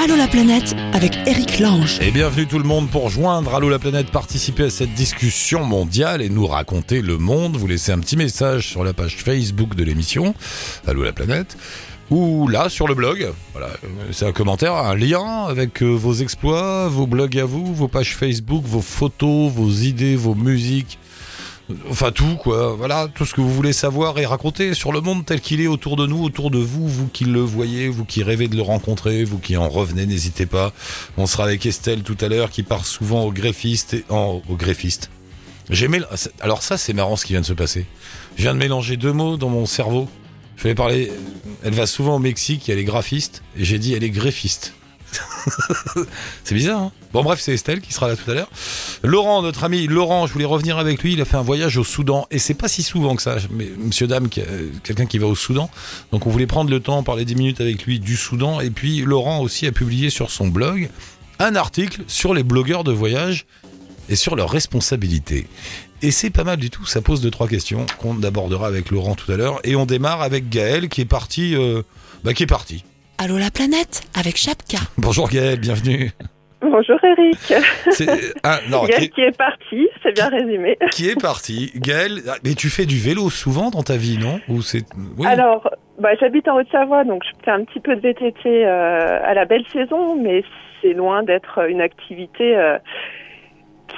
Allô la planète avec Eric Lange. Et bienvenue tout le monde pour joindre Allô la planète, participer à cette discussion mondiale et nous raconter le monde. Vous laissez un petit message sur la page Facebook de l'émission Allô la planète ou là sur le blog. Voilà, c'est un commentaire, un lien avec euh, vos exploits, vos blogs à vous, vos pages Facebook, vos photos, vos idées, vos musiques. Enfin tout quoi, voilà, tout ce que vous voulez savoir et raconter sur le monde tel qu'il est autour de nous, autour de vous, vous qui le voyez, vous qui rêvez de le rencontrer, vous qui en revenez, n'hésitez pas. On sera avec Estelle tout à l'heure qui part souvent au greffiste et en, au. J'ai mél- alors ça c'est marrant ce qui vient de se passer. Je viens de mélanger deux mots dans mon cerveau. Je vais parler. Elle va souvent au Mexique, elle est graphiste, et j'ai dit elle est greffiste. c'est bizarre, hein Bon, bref, c'est Estelle qui sera là tout à l'heure. Laurent, notre ami Laurent, je voulais revenir avec lui. Il a fait un voyage au Soudan, et c'est pas si souvent que ça. Mais monsieur, dame, euh, quelqu'un qui va au Soudan. Donc, on voulait prendre le temps, parler 10 minutes avec lui du Soudan. Et puis, Laurent aussi a publié sur son blog un article sur les blogueurs de voyage et sur leurs responsabilités. Et c'est pas mal du tout, ça pose deux trois questions qu'on abordera avec Laurent tout à l'heure. Et on démarre avec Gaël qui est parti, euh, bah, qui est parti. Allô la planète avec Chapka. Bonjour Gaël, bienvenue. Bonjour Eric. C'est ah, non, qui, Gaël est, qui est parti, c'est bien résumé. qui est parti. Gaël, mais tu fais du vélo souvent dans ta vie, non? Ou c'est oui. Alors, bah, j'habite en Haute-Savoie, donc je fais un petit peu de VTT euh, à la belle saison, mais c'est loin d'être une activité euh,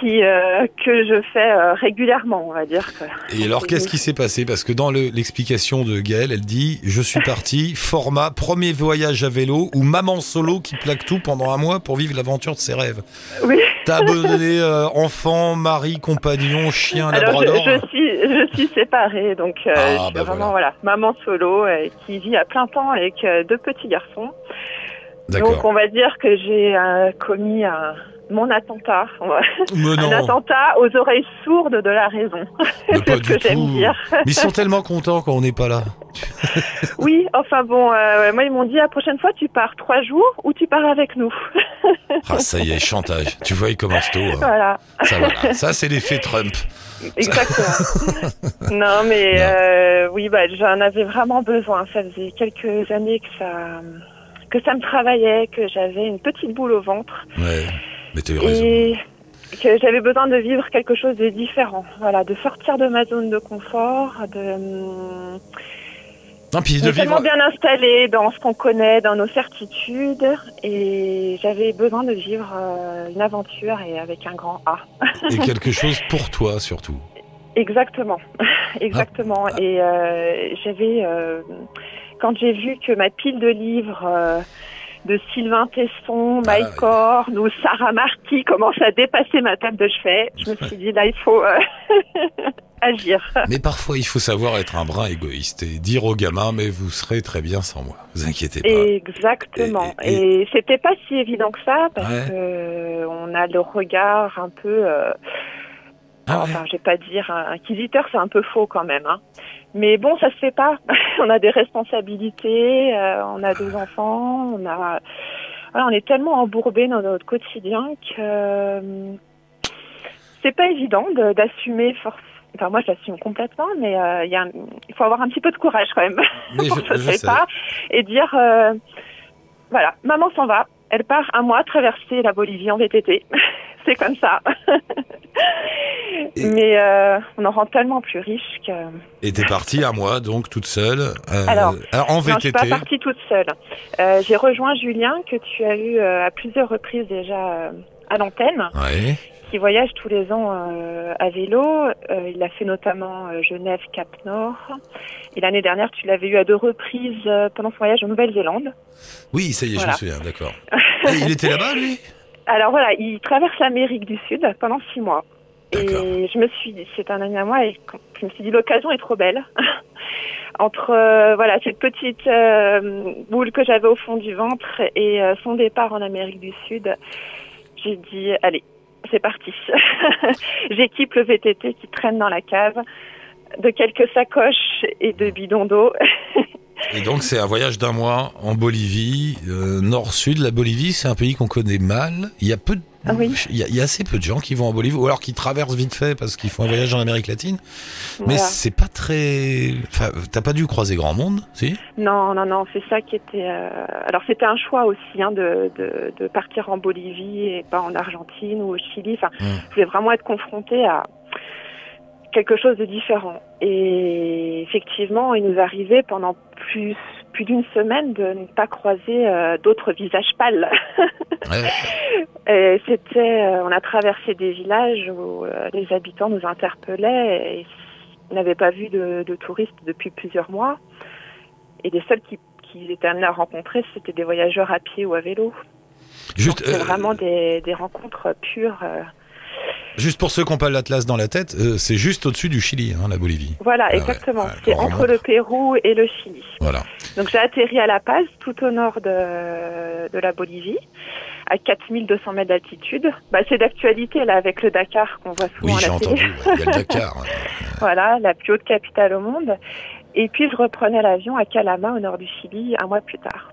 qui euh, que je fais euh, régulièrement, on va dire. Et alors qu'est-ce qui s'est passé? Parce que dans le- l'explication de Gaël, elle dit je suis parti format premier voyage à vélo ou maman solo qui plaque tout pendant un mois pour vivre l'aventure de ses rêves. Oui. T'as abandonné euh, enfant, mari, compagnon, chien, Alors, je, labrador. je suis je suis séparée, donc euh, Ah, je suis bah vraiment voilà. maman solo qui vit à plein temps avec deux petits garçons. Donc on va dire que j'ai commis un, mon attentat, un attentat aux oreilles sourdes de la raison. c'est ce que j'aime dire. Mais ils sont tellement contents quand on n'est pas là. Oui, enfin bon, euh, moi ils m'ont dit la prochaine fois tu pars trois jours ou tu pars avec nous. Ah ça y est, chantage. Tu vois, il commence tôt. hein. voilà, Ça, voilà. ça c'est l'effet Trump. exactement. non mais Non. euh, oui, bah j'en avais vraiment besoin. Ça faisait quelques années que ça que ça me travaillait, que j'avais une petite boule au ventre Ouais, mais t'as eu raison. et que j'avais besoin de vivre quelque chose de différent. Voilà, de sortir de ma zone de confort, de Non, puis de vivre. bien installé dans ce qu'on connaît, dans nos certitudes, et j'avais besoin de vivre euh, une aventure et avec un grand A. Et quelque chose pour toi surtout. Exactement, exactement. Ah. Et euh, j'avais, euh, quand j'ai vu que ma pile de livres euh, de Sylvain Tesson, Ah, Mike Horn ou Sarah Marty commence à dépasser ma table de chevet, je me suis dit là il faut euh, agir. Mais parfois, il faut savoir être un brin égoïste et dire aux gamins, mais vous serez très bien sans moi. Vous inquiétez pas. Exactement. Et- et- Et, c'était pas si évident que ça parce Ouais. que on a le regard un peu. euh, Ah ouais. Enfin, je vais pas dire inquisiteur, c'est un peu faux quand même. Hein. Mais bon, ça se fait pas. on a des responsabilités, euh, on a deux enfants, on a. Voilà, on est tellement embourbé dans notre quotidien que euh, c'est pas évident de- d'assumer force. Enfin, moi, je l'assume complètement, mais euh, il y a un- il faut avoir un petit peu de courage quand même pour je- se je sais. pas et dire euh, voilà, maman s'en va, elle part un mois traverser la Bolivie en VTT. C'est comme ça. Et- Mais euh, on en rend tellement plus riche que. Et t'es partie à moi, donc toute seule, euh, Alors, en Non, je suis pas VTT. partie toute seule. Euh, J'ai rejoint Julien que tu as eu euh, à plusieurs reprises déjà euh, à l'antenne, Ouais. Qui voyage tous les ans euh, à vélo. Euh, il a fait notamment euh, Genève, Cap Nord. Et l'année dernière, tu l'avais eu à deux reprises euh, pendant son voyage en Nouvelle-Zélande. Oui, ça y est, Voilà. je me souviens, d'accord. Il était là-bas, lui? Alors voilà, il traverse l'Amérique du Sud pendant six mois. Et je me suis dit, c'est un ami à moi, et je me suis dit, l'occasion est trop belle. Entre euh, voilà cette petite euh, boule que j'avais au fond du ventre et euh, son départ en Amérique du Sud, j'ai dit, allez, c'est parti. J'équipe le VTT qui traîne dans la cave de quelques sacoches et de bidons d'eau. Et donc, c'est un voyage d'un mois en Bolivie, euh, nord-sud. La Bolivie, c'est un pays qu'on connaît mal. Il y a peu de Ah oui. Il y, a- il y a assez peu de gens qui vont en Bolivie, ou alors qui traversent vite fait parce qu'ils font un voyage en Amérique latine. Mais Voilà. c'est pas très. Enfin, t'as pas dû croiser grand monde, si? Non, non, non, c'est ça qui était. euh, Alors c'était un choix aussi hein, de, de, de partir en Bolivie et pas en Argentine ou au Chili. Enfin, Mm. je voulais vraiment être confrontée à quelque chose de différent. Et effectivement, il nous arrivait pendant plus plus d'une semaine de ne pas croiser euh, d'autres visages pâles. Ouais. C'était, euh, on a traversé des villages où euh, les habitants nous interpellaient et n'avaient pas vu de, de touristes depuis plusieurs mois. Et les seuls qui, qui étaient amenés à rencontrer, c'était des voyageurs à pied ou à vélo. Juste, vraiment des, des rencontres pures. Juste pour ceux qui n'ont pas l'Atlas dans la tête, euh, c'est juste au-dessus du Chili, hein, la Bolivie. Voilà, ouais, exactement. ouais, C'est entre le Pérou et le Chili. Voilà. Donc j'ai atterri à La Paz, tout au nord de, de la Bolivie, à 4200 mètres d'altitude. Bah, c'est d'actualité là avec le Dakar qu'on voit souvent Oui, j'ai entendu. ouais, Il y a le Dakar. Voilà, la plus haute capitale au monde. Et puis je reprenais l'avion à Calama, au nord du Chili, un mois plus tard.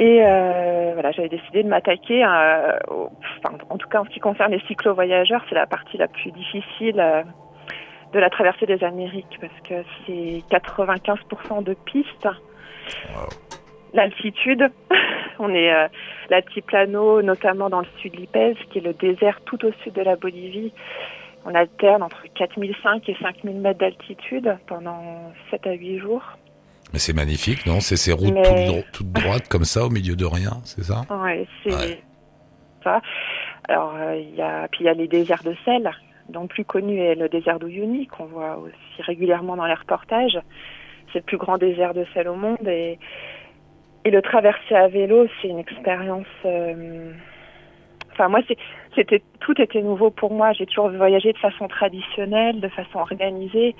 Et euh, voilà, j'avais décidé de m'attaquer, euh, au- enfin, en tout cas en ce qui concerne les cyclo-voyageurs, c'est la partie la plus difficile euh, de la traversée des Amériques parce que c'est 95% de pistes. L'altitude, on est euh, l'altiplano, notamment dans le sud de l'Ipèze, qui est le désert tout au sud de la Bolivie. On alterne entre 4005 et 5000 mètres d'altitude pendant 7 à 8 jours. Mais c'est magnifique, non? C'est ces routes Mais- toutes, dro- toutes droites comme ça, au milieu de rien, c'est ça? Ouais, c'est Ouais. ça. Alors, euh, il y a, puis il y a les déserts de sel, dont le plus connu est le désert d'Uyuni, qu'on voit aussi régulièrement dans les reportages. C'est le plus grand désert de sel au monde et, et le traverser à vélo, c'est une expérience. euh, Enfin, moi, c'était tout était nouveau pour moi. J'ai toujours voyagé de façon traditionnelle, de façon organisée.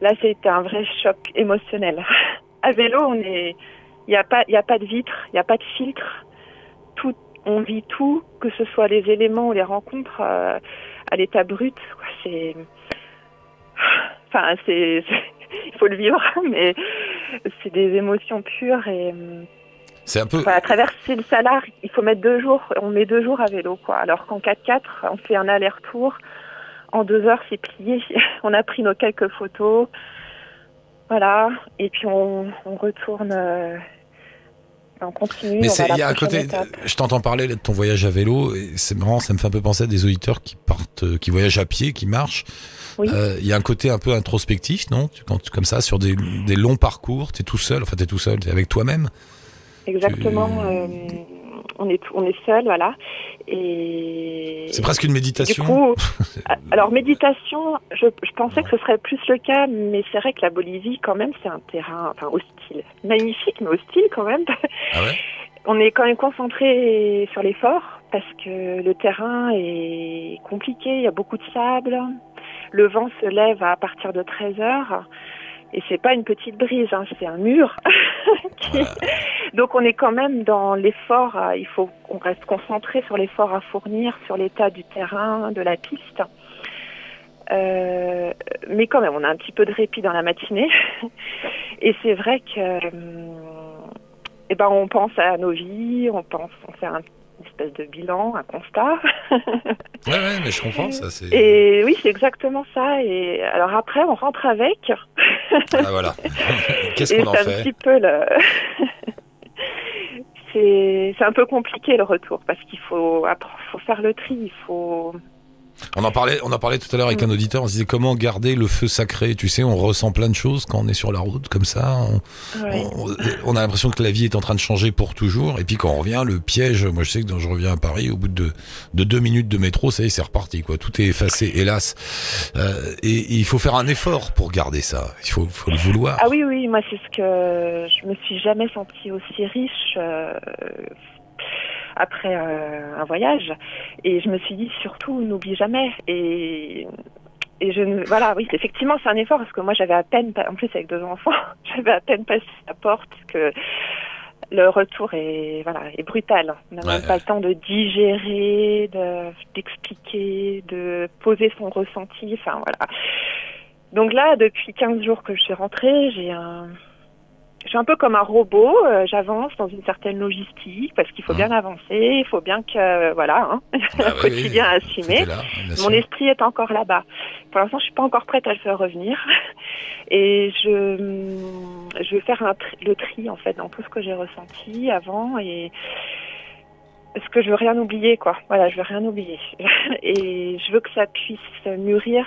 Là, c'était un vrai choc émotionnel. À vélo, on est, il n'y a pas, il a pas de vitre, il n'y a pas de filtre. Tout, on vit tout, que ce soit les éléments ou les rencontres euh, à l'état brut. C'est, enfin, c'est, il faut le vivre, mais c'est des émotions pures et hum, C'est un peu. Enfin, à traverser le Salar, il faut mettre deux jours. On met deux jours à vélo, quoi. Alors qu'en 4x4, on fait un aller-retour. En deux heures, c'est plié. On a pris nos quelques photos. Voilà. Et puis on, on retourne. euh, on continue. Mais à il y a prochaine côté. étape. Je t'entends parler de ton voyage à vélo, c'est marrant, ça me fait un peu penser à des auditeurs qui partent, euh, qui voyagent à pied, qui marchent. Oui. Euh, Il y a un côté un peu introspectif, non? Tu- Quand tu- comme ça, sur des, des longs parcours, t'es tout seul. Enfin, t'es tout seul, t'es avec toi-même. Exactement. tu- euh, on est on est seul, voilà. Et C'est presque une Du méditation. coup, alors méditation, je, je pensais que ce serait plus le cas, mais c'est vrai que la Bolivie, quand même, c'est un terrain, enfin hostile, magnifique, mais hostile quand même. Ah ouais? On est quand même concentré sur l'effort parce que le terrain est compliqué, il y a beaucoup de sable, le vent se lève à partir de 13 heures. Et c'est pas une petite brise, hein, c'est un mur. qui- Donc on est quand même dans l'effort. euh, Il faut qu'on reste concentré sur l'effort à fournir, sur l'état du terrain, de la piste. Euh, mais quand même, on a un petit peu de répit dans la matinée. Et c'est vrai que, hum, eh ben, on pense à nos vies, on pense, on fait un espèce de bilan, un constat. Ouais, ouais, mais je comprends ça. C'est. Et oui, c'est exactement ça. Et alors après, on rentre avec. Ah voilà. Qu'est-ce qu'on en c'est un fait petit peu le. c'est c'est un peu compliqué le retour parce qu'il faut faut faire le tri, il faut. On en parlait, on en parlait tout à l'heure avec Mm. un auditeur. On se disait comment garder le feu sacré. Tu sais, on ressent plein de choses quand on est sur la route comme ça. On, Ouais. on, on a l'impression que la vie est en train de changer pour toujours. Et puis quand on revient, le piège. Moi, je sais que quand je reviens à Paris, au bout de, de deux minutes de métro, ça y est, c'est reparti. Quoi, tout est effacé, hélas. Euh, et, et il faut faire un effort pour garder ça. Il faut, faut le vouloir. Ah oui, oui, moi c'est ce que je me suis jamais sentie aussi riche euh, après euh, un voyage. Et je me suis dit surtout n'oublie jamais. Et et je ne- voilà, oui, effectivement c'est un effort parce que moi j'avais à peine, en plus avec deux enfants, j'avais à peine passé la porte que le retour est voilà est brutal. On n'a Ouais, même pas le temps de digérer, de d'expliquer, de poser son ressenti. Enfin voilà. Donc là, depuis 15 jours que je suis rentrée, j'ai un, je suis un peu comme un robot. euh, J'avance dans une certaine logistique parce qu'il faut bien avancer, il faut bien que voilà, hein, Bah un oui, quotidien à oui, assumer. là, Mon esprit est encore là-bas. Pour l'instant, je suis pas encore prête à le faire revenir. Et je, je vais faire un tri- le tri, en fait, dans tout ce que j'ai ressenti avant et parce que je veux rien oublier, quoi. Voilà, je veux rien oublier. Et je veux que ça puisse mûrir.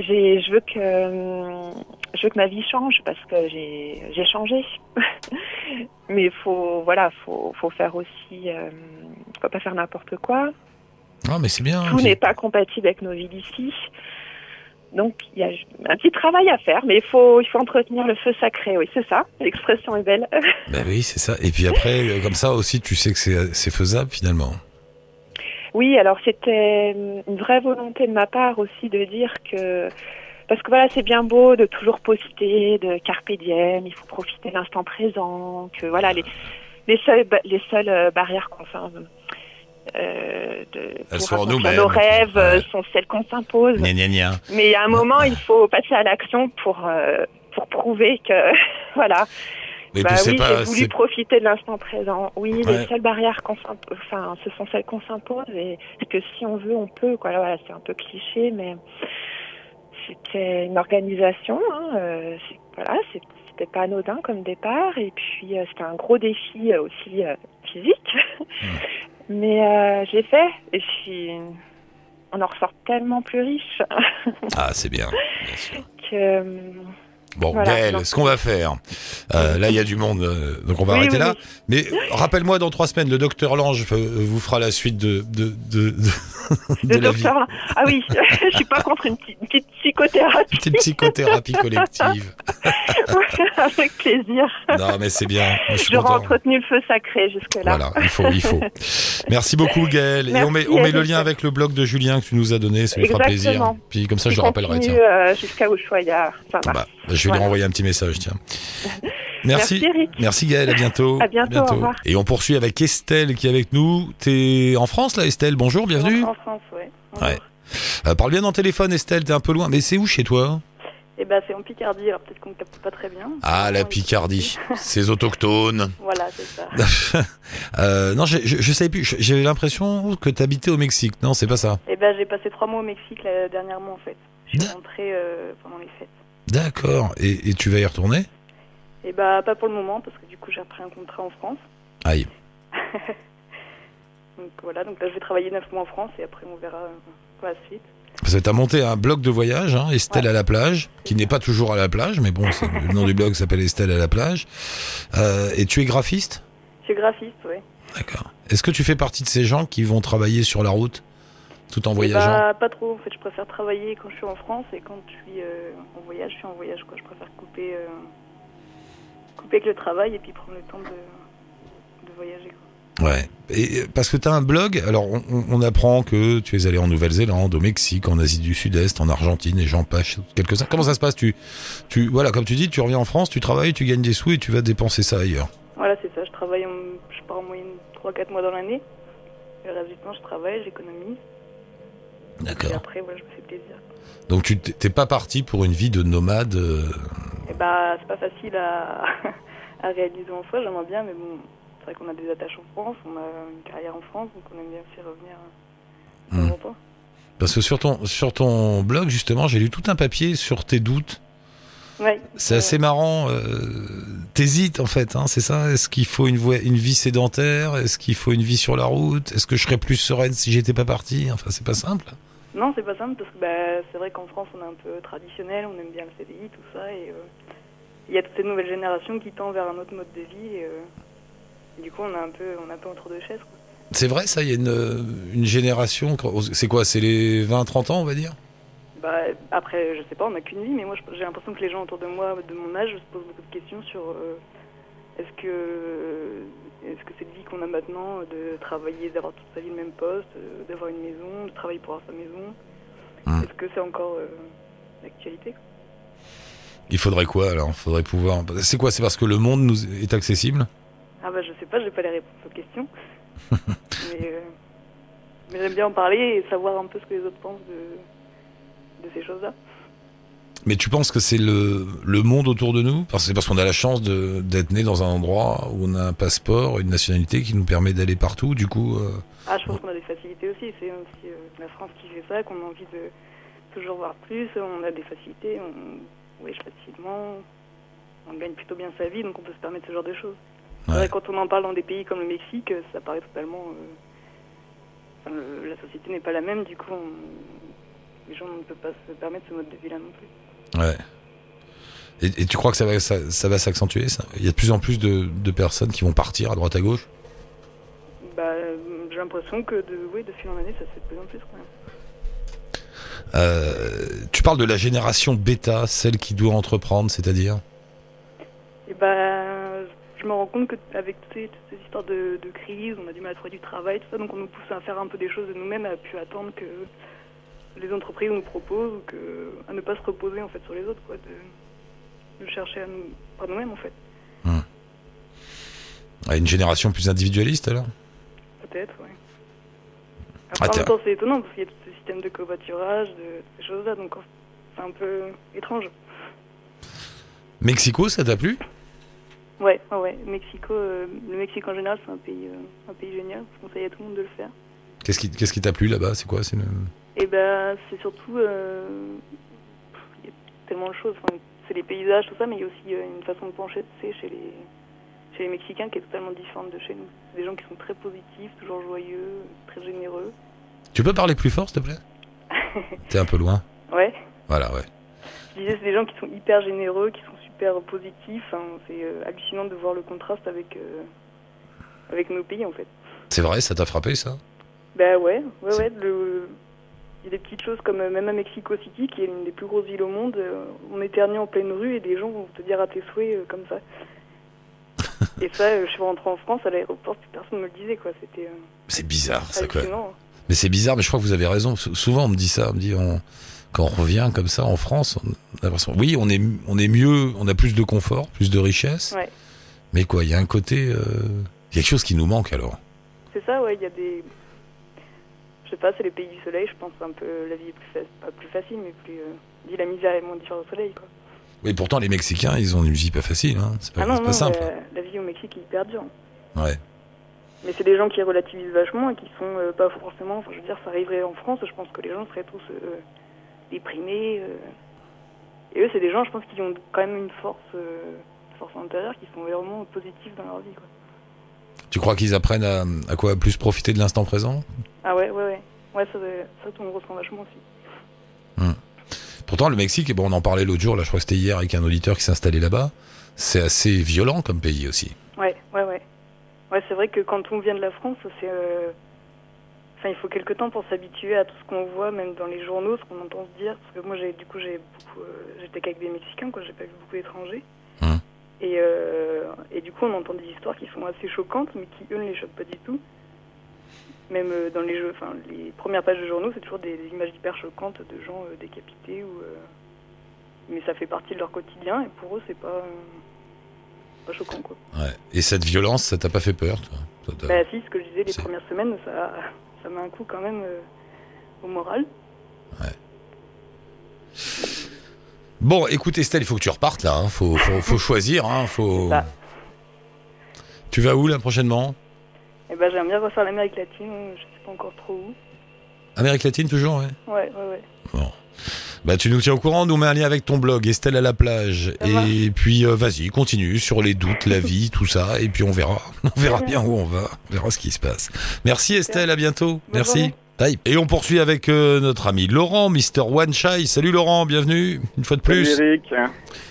J'ai, je veux que, je veux que ma vie change parce que j'ai, j'ai changé. Mais faut, voilà, faut, faut faire aussi, euh, faut pas faire n'importe quoi Non, mais c'est bien. tout n'est pas compatible avec nos vies d'ici. Donc il y a un petit travail à faire, mais il faut il faut entretenir le feu sacré. Oui, c'est ça. L'expression est belle. Bah oui, c'est ça. Et puis après, euh, comme ça aussi, tu sais que c'est c'est faisable finalement. Oui, alors c'était une vraie volonté de ma part aussi de dire que parce que voilà, c'est bien beau de toujours poster, de carpe diem, il faut profiter de l'instant présent, que voilà les les seules les seules euh, barrières qu'on enfin, euh, de Elles sont en nos rêves euh, Ouais. sont celles qu'on s'impose. Mais il y a un moment, il faut passer à l'action pour euh, pour prouver que voilà. Et bah puis oui, j'ai voulu profiter de l'instant présent. Oui, Ouais. les seules barrières qu'on enfin, ce sont celles qu'on s'impose et que si on veut, on peut. Quoi. Voilà, c'est un peu cliché, mais c'était une organisation. Hein, euh, voilà, c'était pas anodin comme départ et puis euh, c'était un gros défi euh, aussi euh, physique. mais euh, j'ai fait et puis on en ressort tellement plus riche Ah, c'est bien. bien sûr. que Bon, Voilà, Gaël, donc- ce qu'on va faire, euh, là il y a du monde, euh, donc on va Oui, arrêter oui, là. oui. Mais rappelle-moi, dans trois semaines, le docteur Lange euh, vous fera la suite de, de, de, de, de Le la vie. docteur, ah oui, je suis pas contre une petite, une petite psychothérapie, Petite psychothérapie collective. avec plaisir. Non, mais c'est bien. Je J'aurais entretenu le feu sacré jusque-là. Voilà, il faut, il faut. Merci beaucoup, Gaël. Et on met, on met le lien avec le blog de Julien que tu nous as donné, ça lui fera plaisir. Puis comme ça, je Qui le rappellerai, tiens. euh, jusqu'à Ushuaïa, fin mars. Bah, je vais lui renvoyer un petit message, tiens. Merci. Merci, Eric. Merci Gaël, à bientôt. À bientôt, au revoir. Et on poursuit avec Estelle qui est avec nous. T'es en France là, Estelle? Bonjour, bienvenue. En France, ouais. Ouais. Euh, parle bien dans le téléphone, Estelle, t'es un peu loin. Mais c'est où chez toi? Et ben c'est en Picardie, alors peut-être qu'on ne capte pas très bien. Ah, la Picardie. Ces autochtones. Voilà, c'est ça. Euh, non, je, je, je savais plus. J'avais l'impression que t'habitais au Mexique. Non, c'est pas ça. Et ben j'ai passé trois mois au Mexique là, dernièrement en fait. Je suis rentrée euh, pendant les fêtes. D'accord. Et, et tu vas y retourner? Et bah pas pour le moment parce que du coup j'ai repris un contrat en France. Aïe. Donc voilà, donc là je vais travailler neuf mois en France et après on verra euh, pour la suite. Parce que t'as monté un blog de voyage, hein, Estelle Ouais. à la plage, qui n'est pas toujours à la plage, mais bon, le nom du blog s'appelle Estelle à la plage. Euh, et tu es graphiste? Je suis graphiste, ouais. D'accord. Est-ce que tu fais partie de ces gens qui vont travailler sur la route? Tout en Et voyageant bah, pas trop en fait, je préfère travailler quand je suis en France et quand je suis euh, en voyage, je suis en voyage quoi. Je préfère couper, euh, couper avec le travail et puis prendre le temps de, de voyager quoi. Ouais. Et parce que tu as un blog, alors on, apprend que tu es allé en Nouvelle-Zélande, au Mexique, en Asie du Sud-Est, en Argentine, et j'en passe quelques-uns. Comment ça se passe? Tu, tu, voilà, comme tu dis, tu reviens en France, tu travailles, tu gagnes des sous et tu vas dépenser ça ailleurs. Voilà, c'est ça. Je travaille, en, je pars en moyenne 3-4 mois dans l'année. Et Le reste du temps, je travaille, j'économise. Et D'accord. après, voilà, je me fais plaisir. Donc tu t'es pas parti pour une vie de nomade. euh, Et bah, c'est pas facile à, à réaliser en soi, j'aimerais bien, mais bon, c'est vrai qu'on a des attaches en France, on a une carrière en France, donc on aime bien aussi revenir temps. Parce que sur ton, sur ton blog, justement, j'ai lu tout un papier sur tes doutes. Ouais. C'est assez marrant. Euh, T'hésites en fait, hein, c'est ça? Est-ce qu'il faut une, voie- une vie sédentaire? Est-ce qu'il faut une vie sur la route? Est-ce que je serais plus sereine si j'étais pas parti? Enfin, c'est pas simple. Non, c'est pas simple parce que bah, c'est vrai qu'en France, on est un peu traditionnel, on aime bien le CDI, tout ça, et euh, il y a toute cette nouvelle génération qui tend vers un autre mode de vie, et, euh, du coup, on a un peu, on a un peu entre deux chaises. Quoi. C'est vrai, ça, il y a une, une génération. C'est quoi C'est les 20-30 ans, on va dire? Bah, après, je sais pas, on n'a qu'une vie, mais moi j'ai l'impression que les gens autour de moi, de mon âge, se posent beaucoup de questions sur euh, est-ce que est-ce que cette vie qu'on a maintenant, de travailler, d'avoir toute sa vie le même poste, euh, d'avoir une maison, de travailler pour avoir sa maison, Hmm. est-ce que c'est encore euh, d'actualité quoi Il faudrait quoi alors? Faudrait pouvoir? C'est quoi? C'est parce que le monde nous est accessible? Ah bah je sais pas, j'ai pas les réponses aux questions, mais, euh, mais j'aime bien en parler et savoir un peu ce que les autres pensent de, de ces choses-là. Mais tu penses que c'est le, le monde autour de nous? Parce, C'est parce qu'on a la chance de- d'être né dans un endroit où on a un passeport, une nationalité qui nous permet d'aller partout. Du coup, euh, Ah, je pense qu'on a des facilités aussi. C'est aussi euh, la France qui fait ça, qu'on a envie de toujours voir plus. On a des facilités, on voyage facilement, on gagne plutôt bien sa vie, donc on peut se permettre ce genre de choses. C'est Ouais. vrai, quand on en parle dans des pays comme le Mexique, euh, ça paraît totalement. euh, enfin, le- la société n'est pas la même, du coup, on- les gens ne peuvent pas se permettre ce mode de vie-là non plus. Ouais. Et, et tu crois que ça va, ça, ça va s'accentuer ça? Il y a de plus en plus de, de personnes qui vont partir à droite à gauche? Bah, j'ai l'impression que de, oui, de fil en année, ça se fait de plus en plus. Quand même. Euh, tu parles de la génération bêta, celle qui doit entreprendre, c'est-à-dire? Et bah, je me rends compte qu'avec toutes ces, toutes ces histoires de, de crise, on a du mal à trouver du travail, tout ça, donc on nous pousse à faire un peu des choses de nous-mêmes, à plus attendre que les entreprises nous proposent, que, à ne pas se reposer en fait sur les autres, quoi, de, de chercher à nous, par nous-mêmes en fait, À Une génération plus individualiste alors? Peut-être, ouais. Ah, en même temps, c'est étonnant parce qu'il y a tout ce système de covoiturage, de ces choses-là, donc c'est un peu étrange. Mexico, ça t'a plu? Ouais, ouais, ouais. Mexico, euh, le Mexique en général, c'est un pays, euh, un pays génial. Je conseille à tout le monde de le faire. Qu'est-ce qui qu'est-ce qui t'a plu là-bas? C'est quoi? C'est une- Et ben, c'est surtout, euh, il y a tellement de choses. Enfin, c'est les paysages, tout ça, mais il y a aussi euh, une façon de pencher, tu sais, chez les, chez les Mexicains qui est totalement différente de chez nous. C'est des gens qui sont très positifs, toujours joyeux, très généreux. Tu peux parler plus fort, s'il te plaît? T'es un peu loin. Ouais. Voilà, ouais. Je disais, c'est des gens qui sont hyper généreux, qui sont super positifs. Enfin, c'est euh, hallucinant de voir le contraste avec, euh, avec nos pays, en fait. C'est vrai, ça t'a frappé ça? Ben ouais, ouais, ouais. Le... Il y a des petites choses comme euh, même à Mexico City, qui est l'une des plus grosses villes au monde, euh, on éternue en pleine rue et des gens vont te dire à tes souhaits euh, comme ça. et ça, je suis rentrée en France à l'aéroport, personne me le disait, quoi. C'était C'est bizarre, ça quoi. hallucinant. Mais c'est bizarre, mais je crois que vous avez raison. Sou- Souvent, on me dit ça, on me dit, on- quand on revient comme ça en France, on a l'impression, oui, on est, on est mieux, on a plus de confort, plus de richesse. Ouais. Mais quoi, il y a un côté, euh, il y a quelque chose qui nous manque alors. C'est ça, ouais, il y a des. Sais pas, c'est les pays du soleil, je pense un peu. La vie est plus, fa- pas plus facile, mais plus. Euh... dit la misère est moins différente au soleil, quoi. Oui, pourtant, les Mexicains, ils ont une vie pas facile, hein. C'est pas, ah non, pas simple. La, la vie au Mexique est hyper dure. Ouais. Mais c'est des gens qui relativisent vachement et qui sont euh, pas forcément. Enfin, je veux dire, ça arriverait en France, je pense que les gens seraient tous euh, déprimés. euh. Et eux, c'est des gens, je pense, qui ont quand même une force, force intérieure, qui sont vraiment positifs dans leur vie. Quoi. Tu crois qu'ils apprennent à, à quoi plus profiter de l'instant présent? Ah ouais, ouais, ouais. Ouais, ça, ça, on le ressent vachement aussi. Pourtant, le Mexique, et bon, on en parlait l'autre jour, là, je crois que c'était hier avec un auditeur qui s'est installé là-bas. C'est assez violent comme pays aussi. Ouais, ouais, ouais. Ouais, c'est vrai que quand on vient de la France, c'est. euh, Enfin, il faut quelque temps pour s'habituer à tout ce qu'on voit, même dans les journaux, ce qu'on entend se dire. Parce que moi, j'ai, du coup, j'ai beaucoup, euh, j'étais qu'avec des Mexicains, quoi. J'ai pas vu beaucoup d'étrangers. Hum. Et, euh, et du coup, on entend des histoires qui sont assez choquantes, mais qui eux ne les choquent pas du tout. Même euh, dans les jeux, enfin, les premières pages de journaux, c'est toujours des, des images hyper choquantes de gens euh, décapités ou. euh, Mais ça fait partie de leur quotidien, et pour eux, c'est pas. pas choquant, quoi. Ouais. Et cette violence, ça t'a pas fait peur, toi? Bah si, ce que je disais les premières semaines, ça, ça met un coup quand même au moral. Bon, écoute Estelle, il faut que tu repartes là. Hein. Faut, faut, faut choisir. Hein. Faut... Tu vas où là prochainement? Et ben j'aime bien refaire l'Amérique latine, je sais pas encore trop où. Amérique latine toujours, ouais. Ouais, ouais, ouais. Bon. Bah tu nous tiens au courant, nous mets un lien avec ton blog Estelle à la plage Ça et puis euh, vas-y, continue sur les doutes, la vie, tout ça et puis on verra. On verra bien où on va, on verra ce qui se passe. Merci Estelle, à bientôt. Merci. Bye. Et on poursuit avec euh, notre ami Laurent, Mister One Shy. Salut Laurent, bienvenue une fois de plus. Salut Eric.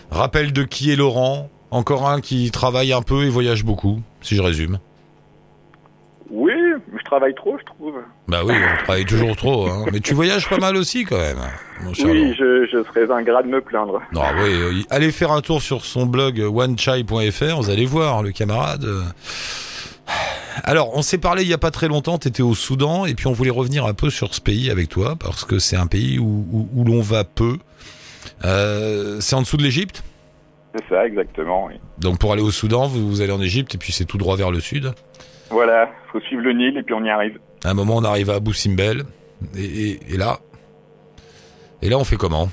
Rappel de qui est Laurent Encore un qui travaille un peu et voyage beaucoup, si je résume. Oui, je travaille trop, je trouve. Bah oui, on travaille toujours trop, hein. mais tu voyages pas mal aussi quand même. Mon cher Oui, je, je serais ingrat de me plaindre. Non, oui, allez faire un tour sur son blog onechai.fr, vous allez voir le camarade. Alors, on s'est parlé il y a pas très longtemps, tu étais au Soudan, et puis on voulait revenir un peu sur ce pays avec toi, parce que c'est un pays où, où- où l'on va peu. Euh, c'est en dessous de l'Égypte? C'est ça, exactement. oui. Donc pour aller au Soudan, vous, vous allez en Égypte, et puis c'est tout droit vers le sud. Voilà, faut suivre le Nil et puis on y arrive. À un moment, on arrive à Abu Simbel, et, et- et là... Et là, on fait comment?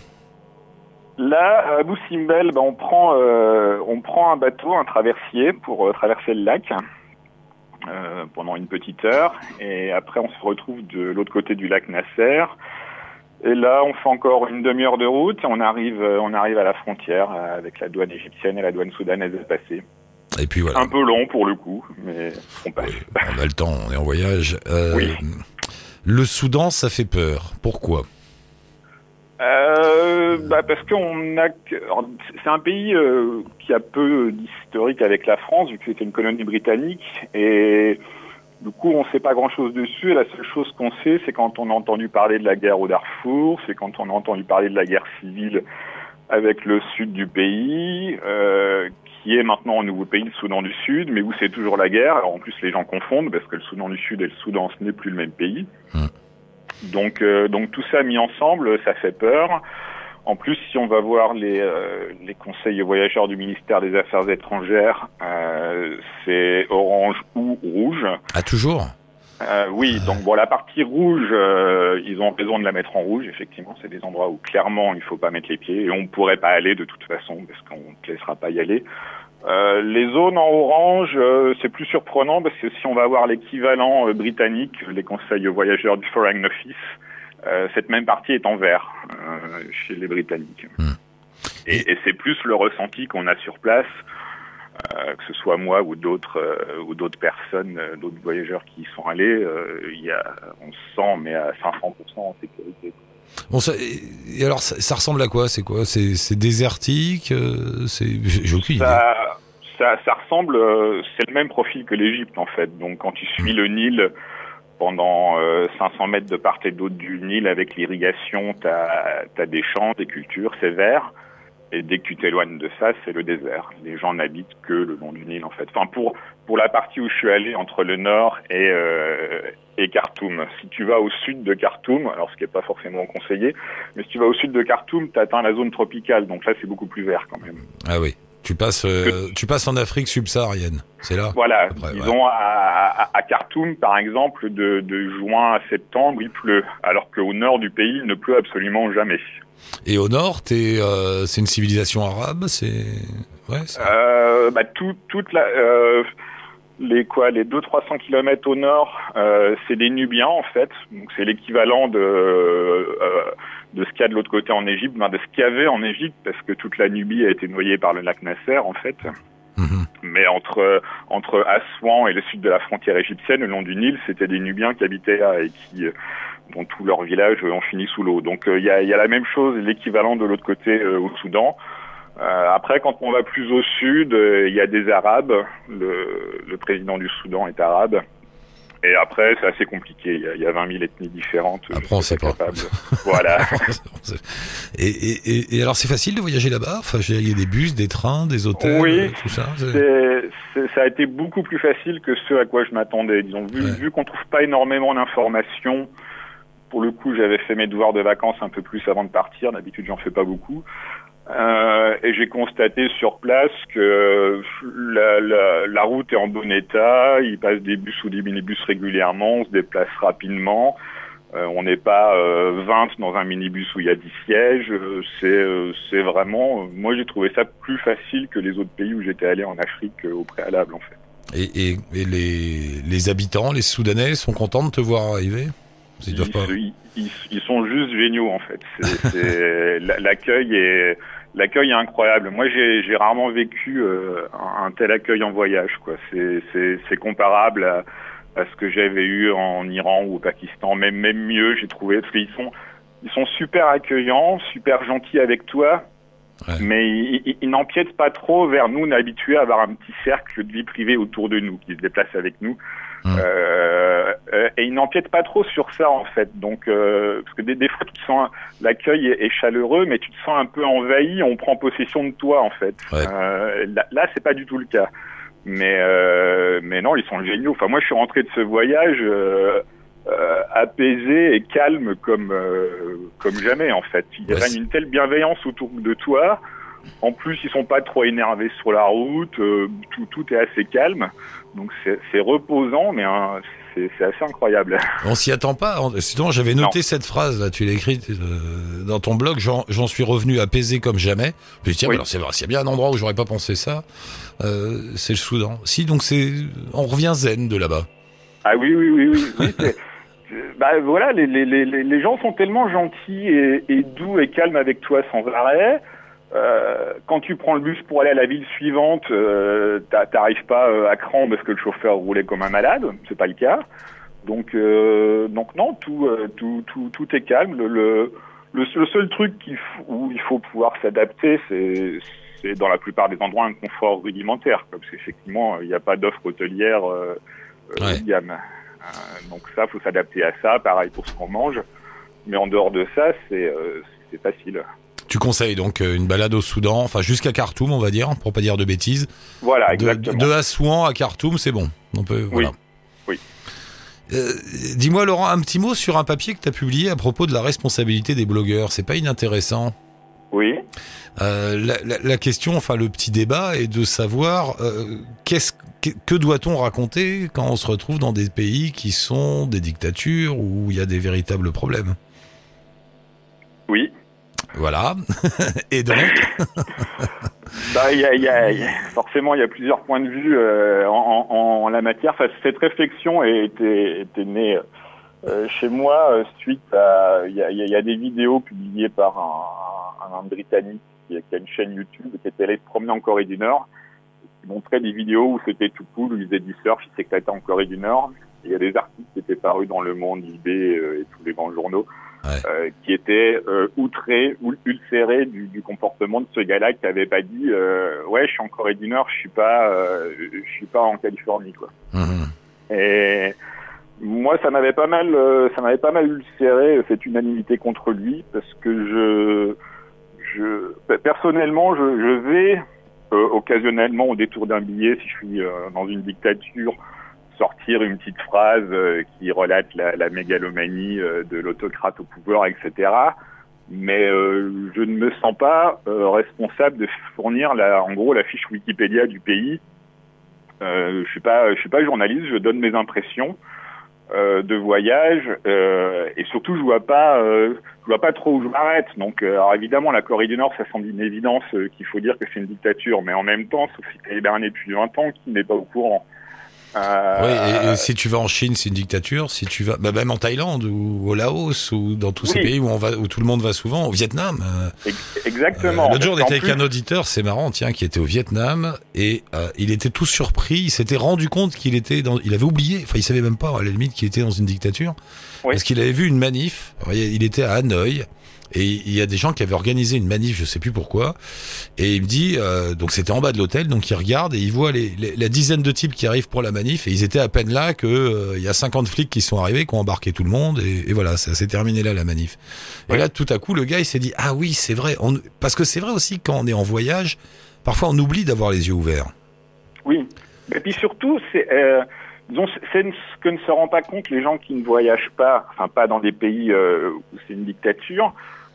Là, à Abu Simbel, ben, on, prend, euh, on prend un bateau, un traversier pour euh, traverser le lac euh, pendant une petite heure. Et après, on se retrouve de l'autre côté du lac Nasser. Et là, on fait encore une demi-heure de route. On arrive, euh, on arrive à la frontière euh, avec la douane égyptienne et la douane soudanaise à passer. Et puis voilà. Un peu long pour le coup, mais on passe. Oui, on a le temps, on est en voyage. Euh, Oui. Le Soudan, ça fait peur. Pourquoi? Euh, bah parce qu'on a, c'est un pays qui a peu d'historique avec la France vu que c'était une colonie britannique et du coup on sait pas grand chose dessus. Et la seule chose qu'on sait, c'est quand on a entendu parler de la guerre au Darfour, c'est quand on a entendu parler de la guerre civile avec le sud du pays, euh, qui est maintenant un nouveau pays, le Soudan du Sud, mais où c'est toujours la guerre. Alors en plus les gens confondent parce que le Soudan du Sud et le Soudan ce n'est plus le même pays. Donc, euh, donc tout ça mis ensemble, ça fait peur. En plus, si on va voir les, euh, les conseils voyageurs du ministère des Affaires étrangères, euh, c'est orange ou rouge. Ah, toujours? Euh, oui, donc bon, la partie rouge, ils ont raison de la mettre en rouge. Effectivement, c'est des endroits où clairement il faut pas mettre les pieds et on pourrait pas aller de toute façon parce qu'on ne laissera pas y aller. Euh, les zones en orange, euh, c'est plus surprenant parce que si on va voir l'équivalent euh, britannique, les conseils voyageurs du Foreign Office, cette même partie est en vert euh, chez les Britanniques. Hmm. Et, et c'est plus le ressenti qu'on a sur place, euh, que ce soit moi ou d'autres euh, ou d'autres personnes, euh, d'autres voyageurs qui y sont allés. euh, y a, on se sent mais à 500% en sécurité. Bon, ça, et alors, ça, ça ressemble à quoi? C'est quoi? C'est désertique euh, C'est j'ai j'ai aucune idée. Ça, ressemble, euh, c'est le même profil que l'Égypte en fait. Donc quand tu suis le Nil pendant euh, 500 mètres de part et d'autre du Nil avec l'irrigation, t'as as des champs, des cultures, c'est vert. Et dès que tu t'éloignes de ça, c'est le désert. Les gens n'habitent que le long du Nil en fait. Enfin pour pour la partie où je suis allé entre le nord et euh, et Khartoum. Si tu vas au sud de Khartoum, alors ce qui est pas forcément conseillé, mais si tu vas au sud de Khartoum, tu atteins la zone tropicale. Donc là, c'est beaucoup plus vert quand même. Ah oui. Tu passes, euh, tu passes en Afrique subsaharienne. C'est là Voilà, Après, disons à, à, à Khartoum, par exemple, de, de juin à septembre, il pleut, alors qu'au nord du pays, il ne pleut absolument jamais. Et au nord, euh, c'est une civilisation arabe. C'est ouais. Euh, bah, tout, toute la, euh, les quoi, les 200-300 kilomètres au nord, c'est des Nubiens en fait. Donc c'est l'équivalent de de ce qu'il y a de l'autre côté en Égypte, ben, de ce qu'il y avait en Égypte, parce que toute la Nubie a été noyée par le lac Nasser en fait. Mhm. Mais entre entre Assouan et le sud de la frontière égyptienne, le long du Nil, c'était des Nubiens qui habitaient là et qui euh, dont tous leurs villages ont fini sous l'eau. Donc euh, il y, a, il y a la même chose, l'équivalent de l'autre côté euh, au Soudan. Euh, après, quand on va plus au sud, euh, il y a des Arabes. Le, le président du Soudan est arabe. Et après, c'est assez compliqué. Il y, a, il y a 20 000 ethnies différentes. Je Après, on sait pas. voilà. et, et, et, et alors, c'est facile de voyager là-bas? Enfin, il y a des bus, des trains, des hôtels, Oui. euh, tout ça. ça a été beaucoup plus facile que ce à quoi je m'attendais. Disons, vu, Ouais. vu qu'on trouve pas énormément d'informations, pour le coup, j'avais fait mes devoirs de vacances un peu plus avant de partir. D'habitude, j'en fais pas beaucoup. Euh, et j'ai constaté sur place que la, la, la route est en bon état. Il passe des bus ou des minibus régulièrement. On se déplace rapidement. Euh, on n'est pas euh, 20 dans un minibus où il y a 10 sièges. Euh, C'est vraiment. moi, j'ai trouvé ça plus facile que les autres pays où j'étais allé en Afrique au préalable, en fait. Et, et, et les, les habitants, les Soudanais, sont contents de te voir arriver? Ils doivent pas. ils, ils- ils sont juste géniaux, en fait. L'accueil est l'accueil est incroyable. Moi, j'ai rarement vécu euh, un, tel accueil en voyage. quoi. C'est comparable à, à ce que j'avais eu en Iran ou au Pakistan, même même mieux. J'ai trouvé parce qu'ils sont ils sont super accueillants, super gentils avec toi. Ouais. Mais ils, ils- ils n'empiètent pas trop vers nous, on est habitués à avoir un petit cercle de vie privée autour de nous, qui se déplace avec nous. Mm. Euh, et ils n'empiètent pas trop sur ça en fait. Donc euh, parce que des, des fois tu te sens l'accueil est, est chaleureux, mais tu te sens un peu envahi, on prend possession de toi en fait. Ouais. Euh, là, là c'est pas du tout le cas. Mais mais non, ils sont géniaux. Enfin moi je suis rentré de ce voyage apaisé et calme comme comme jamais en fait. Il y Ouais, une telle bienveillance autour de toi. En plus, ils sont pas trop énervés sur la route. euh, tout, tout est assez calme. Donc c'est reposant, mais hein, c'est assez incroyable. On s'y attend pas. Sinon, j'avais noté cette phrase, là, tu l'as écrite euh, dans ton blog, j'en suis revenu apaisé comme jamais. Je me tiens, Oui. alors c'est vrai, s'il y a bien un endroit où j'aurais pas pensé ça, euh, c'est le Soudan. Si, donc c'est, on revient zen de là-bas. Ah oui, oui, oui, oui. bah voilà, les, les, les, les les gens sont tellement gentils et, et doux et calmes avec toi sans arrêt. Euh, quand tu prends le bus pour aller à la ville suivante, euh, t'a- t'arrives pas euh, à cran parce que le chauffeur roulait comme un malade. C'est pas le cas. Donc, euh, donc non, tout, euh, tout, tout, tout est calme. Le, le, seul truc faut- où il faut pouvoir s'adapter, c'est dans la plupart des endroits un confort rudimentaire, parce qu'effectivement, il n'y a pas d'offre hôtelière euh, Ouais. gamme. Donc ça, faut s'adapter à ça. Pareil pour ce qu'on mange. Mais en dehors de ça, c'est euh, c'est facile. Conseilles donc euh, une balade au Soudan, enfin jusqu'à Khartoum, on va dire, pour pas dire de bêtises. Voilà, De, exactement. de Assouan à Khartoum, c'est bon. On peut, voilà. oui. Euh, Dis-moi, Laurent, un petit mot sur un papier que tu as publié à propos de la responsabilité des blogueurs. C'est pas inintéressant. Oui. Euh, la, la- la question, enfin le petit débat est de savoir euh, qu'est-ce que, que doit-on raconter quand on se retrouve dans des pays qui sont des dictatures où il y a des véritables problèmes? Oui. Voilà. Et donc, Bah, y a, y a- forcément, il y a plusieurs points de vue euh, en, la matière. Cette réflexion était, était née euh, chez moi euh, suite à. Il y a, des vidéos publiées par un, un, Britannique qui a, une chaîne YouTube qui était allé se promener en Corée du Nord, qui montrait des vidéos où c'était tout cool, où il faisait du surf, il s'éclatait en Corée du Nord. Il y a des articles qui étaient parus dans Le Monde, IB et tous les grands journaux Ouais. euh, qui étaient euh, outrés ou ulcérés du, du comportement de ce gars-là qui avait pas dit euh, ouais je suis en Corée du Nord, je suis pas je suis pas en Californie quoi. Mhm. Et moi, ça m'avait pas mal, ça m'avait pas mal ulcéré cette unanimité contre lui, parce que je, je, personnellement, je, je vais occasionnellement au détour d'un billet, si je suis dans une dictature, sortir une petite phrase euh, qui relate la, mégalomanie euh, de l'autocrate au pouvoir, etc. Mais euh, je ne me sens pas responsable de fournir, en gros, la fiche Wikipédia du pays. Je suis pas, je suis pas journaliste, je donne mes impressions de voyage et surtout je vois pas, je vois pas trop où je m'arrête. Donc, alors évidemment, la Corée du Nord, ça semble une évidence qu'il faut dire que c'est une dictature, mais en même temps, Sophie Taylor depuis 20 ans, qui n'est pas au courant. Euh, Oui, et, et si tu vas en Chine, c'est une dictature. Si tu vas, bah, même en Thaïlande ou au Laos ou dans tous ces pays où on va, où tout le monde va souvent, au Vietnam. euh, ex- exactement. Euh, L'autre jour, on était avec plus- un auditeur, c'est marrant, tiens, qui était au Vietnam et il était tout surpris. Il s'était rendu compte qu'il était dans, il avait oublié, enfin, il savait même pas à la limite qu'il était dans une dictature Oui. parce qu'il avait vu une manif. Il était à Hanoï. Et il y a des gens qui avaient organisé une manif, je sais plus pourquoi. Et il me dit, euh, donc c'était en bas de l'hôtel, donc il regarde et il voit les, les- la dizaine de types qui arrivent pour la manif. Et ils étaient à peine là que euh, il y a 50 flics qui sont arrivés, qui ont embarqué tout le monde. Et, et voilà, ça s'est terminé là la manif. Et là, tout à coup, le gars, il s'est dit, ah oui, c'est vrai. On... Parce que c'est vrai aussi quand on est en voyage, parfois on oublie d'avoir les yeux ouverts. Oui. Et puis surtout, c'est euh, ce que ne se rend pas compte les gens qui ne voyagent pas, enfin pas dans des pays euh, où c'est une dictature.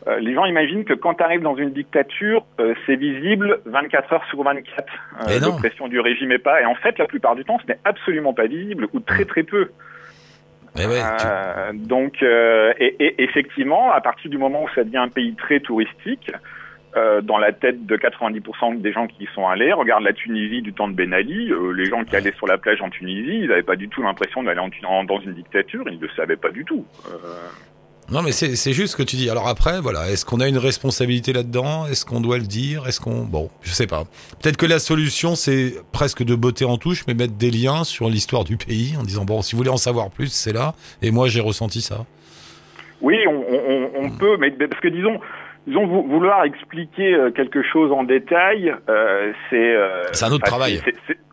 Euh, les gens imaginent que quand tu arrives dans une dictature, euh, c'est visible 24 heures sur 24. Mais non. L'oppression du régime est pas. Et en fait, la plupart du temps, ce n'est absolument pas visible ou très très peu. Mais ouais, tu- Euh, donc, euh, et, et effectivement, à partir du moment où ça devient un pays très touristique, euh, dans la tête de 90% des gens qui y sont allés, regarde la Tunisie du temps de Ben Ali, euh, les gens qui allaient sur la plage en Tunisie, ils n'avaient pas du tout l'impression d'aller dans une dictature, ils ne le savaient pas du tout. Non, mais c'est c'est juste ce que tu dis. Alors après, voilà, est-ce qu'on a une responsabilité là-dedans? Est-ce qu'on doit le dire? Est-ce qu'on... Bon, je sais pas. Peut-être que la solution, c'est presque de botter en touche, mais mettre des liens sur l'histoire du pays en disant, bon, si vous voulez en savoir plus, c'est là. Et moi, j'ai ressenti ça. Oui, on, on- on peut, mais parce que disons, disons vou- vouloir expliquer euh, quelque chose en détail, euh, c'est euh, C'est un autre travail.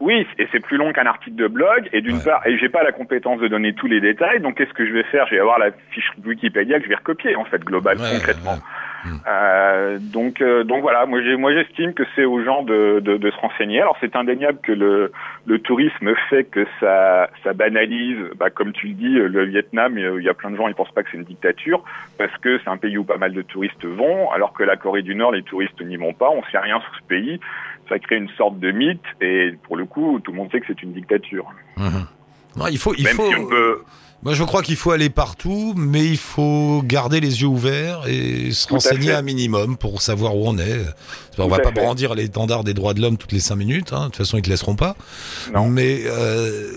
oui, et c'est plus long qu'un article de blog. Et d'une Ouais. part, et j'ai pas la compétence de donner tous les détails. Donc, qu'est-ce que je vais faire? Je vais avoir la fiche Wikipédia que je vais recopier en fait global, Ouais, concrètement. ouais. Hmm. Euh, donc, euh, donc voilà, moi j'estime que c'est aux gens de, de, de se renseigner. Alors c'est indéniable que le, le tourisme fait que ça, ça banalise, bah, comme tu le dis, le Vietnam. Il y a plein de gens, ils pensent pas que c'est une dictature parce que c'est un pays où pas mal de touristes vont, alors que la Corée du Nord, les touristes n'y vont pas. On sait rien sur ce pays. Ça crée une sorte de mythe et pour le coup, tout le monde sait que c'est une dictature. Mhm. Non, il faut, il Même faut. si on peut... Moi, je crois qu'il faut aller partout, mais il faut garder les yeux ouverts et se Tout renseigner un minimum pour savoir où on est. On va à pas fait. brandir l'étendard des droits de l'homme toutes les cinq minutes. Hein. De toute façon, ils te laisseront pas. Non. Mais euh,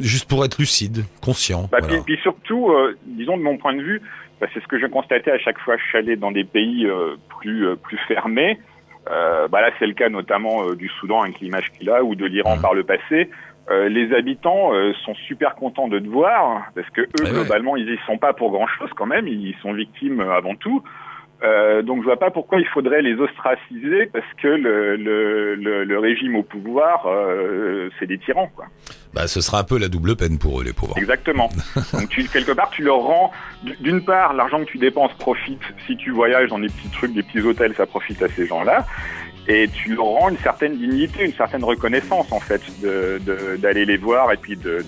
juste pour être lucide, conscient. Bah, voilà. puis, puis surtout, euh, disons de mon point de vue, bah, c'est ce que je constatais à chaque fois que je suis allé dans des pays euh, plus euh, plus fermés. Euh, bah là, c'est le cas notamment euh, du Soudan avec l'image qu'il a, ou de l'Iran Mhm. par le passé. Euh, les habitants euh, sont super contents de te voir parce que eux, ouais. globalement, ils y sont pas pour grand chose quand même. Ils sont victimes euh, avant tout. Euh, donc je vois pas pourquoi il faudrait les ostraciser parce que le, le, le, le régime au pouvoir, euh, c'est des tyrans. Quoi. Bah, ce sera un peu la double peine pour eux, les pauvres. Exactement. Donc tu, quelque part, tu leur rends, d'une part, l'argent que tu dépenses profite, si tu voyages dans des petits trucs, des petits hôtels, ça profite à ces gens-là. Et tu leur rends une certaine dignité, une certaine reconnaissance, en fait, de- de- d'aller les voir et puis de,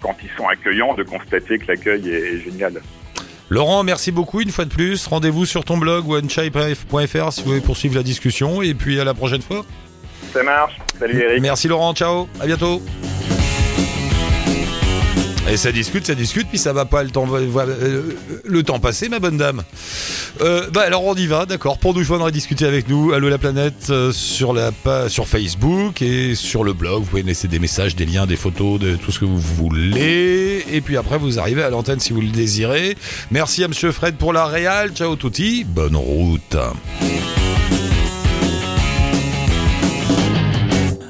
quand ils sont accueillants, de constater que l'accueil est, est génial. Laurent, merci beaucoup une fois de plus. Rendez-vous sur ton blog onechai.fr si vous voulez poursuivre la discussion. Et puis à la prochaine fois. Ça marche. Salut Eric. Merci Laurent, ciao, à bientôt. Et ça discute, ça discute, puis ça va pas le temps, voilà, euh, le temps ma bonne dame. Euh, bah alors on y va, d'accord. Pour nous joindre et discuter avec nous, Allo la planète euh, sur la sur Facebook et sur le blog. Vous pouvez laisser des messages, des liens, des photos, de tout ce que vous voulez. Et puis après vous arrivez à l'antenne si vous le désirez. Merci à Monsieur Fred pour la réal. Ciao touti, bonne route.